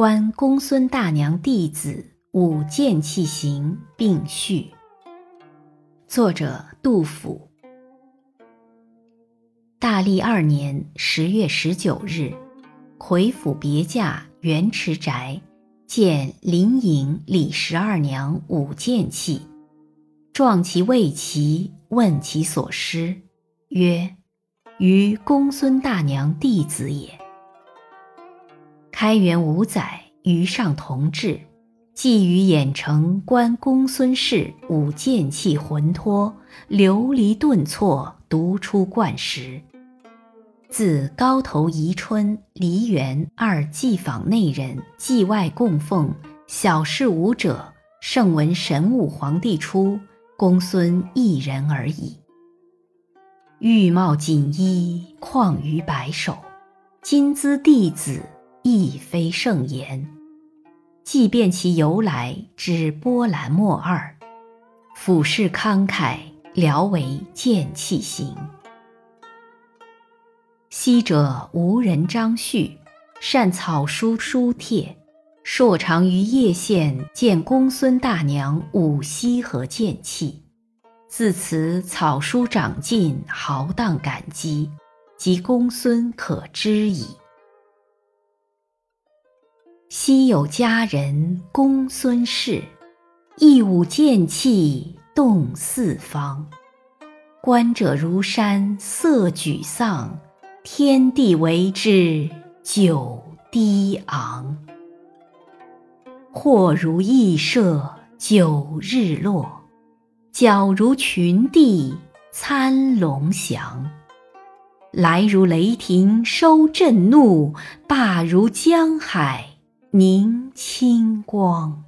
观公孙大娘弟子舞剑器行并序。作者杜甫。大历二年十月十九日，魁府别驾元池宅，见林颖李十二娘舞剑器，状其未齐，问其所失，曰：“于公孙大娘弟子也。”开元五载，余上同治，寄于兖城观公孙氏舞剑器浑脱，流离顿挫，独出冠时。自高头宜春、梨园二祭坊内人，祭外供奉，小事舞者，圣闻神武皇帝出，公孙一人而已。玉帽锦衣，况于白首，金姿弟子。亦非圣言，即便其由来，之波澜莫二。俯视慷慨，聊为剑气行。昔者无人张旭，善草书书帖，硕长于叶县，见公孙大娘舞西河剑气，自此草书长进，豪荡感激，即公孙可知矣。昔有佳人公孙氏，一舞剑气动四方。观者如山色沮丧，天地为之久低昂。或如羿射九日落，皎如群帝参龙翔。来如雷霆收震怒，罢如江海。凝清光，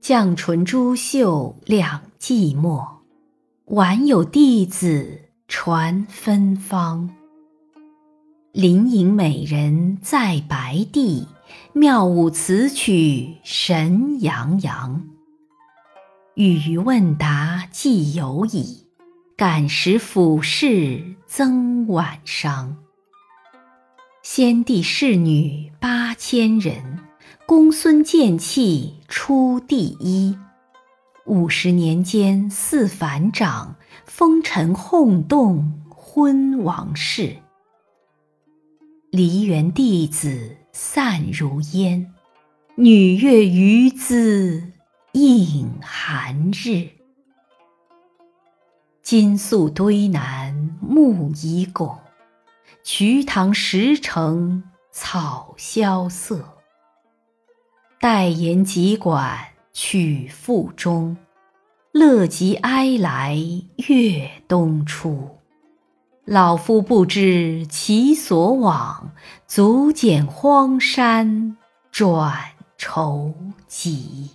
绛唇珠袖两寂寞，晚有弟子传芬芳。林颖美人在白帝，妙舞此曲神洋洋。语于问答既有矣，感时俯视增晚伤。先帝侍女八千人，公孙剑气出第一。五十年间似反掌，风尘轰动昏王室。梨园弟子散如烟，女乐余姿映寒日。金粟堆南木已拱。瞿塘石城草萧瑟，待言急管曲复终。乐极哀来月东出。老夫不知其所往，足见荒山转愁急。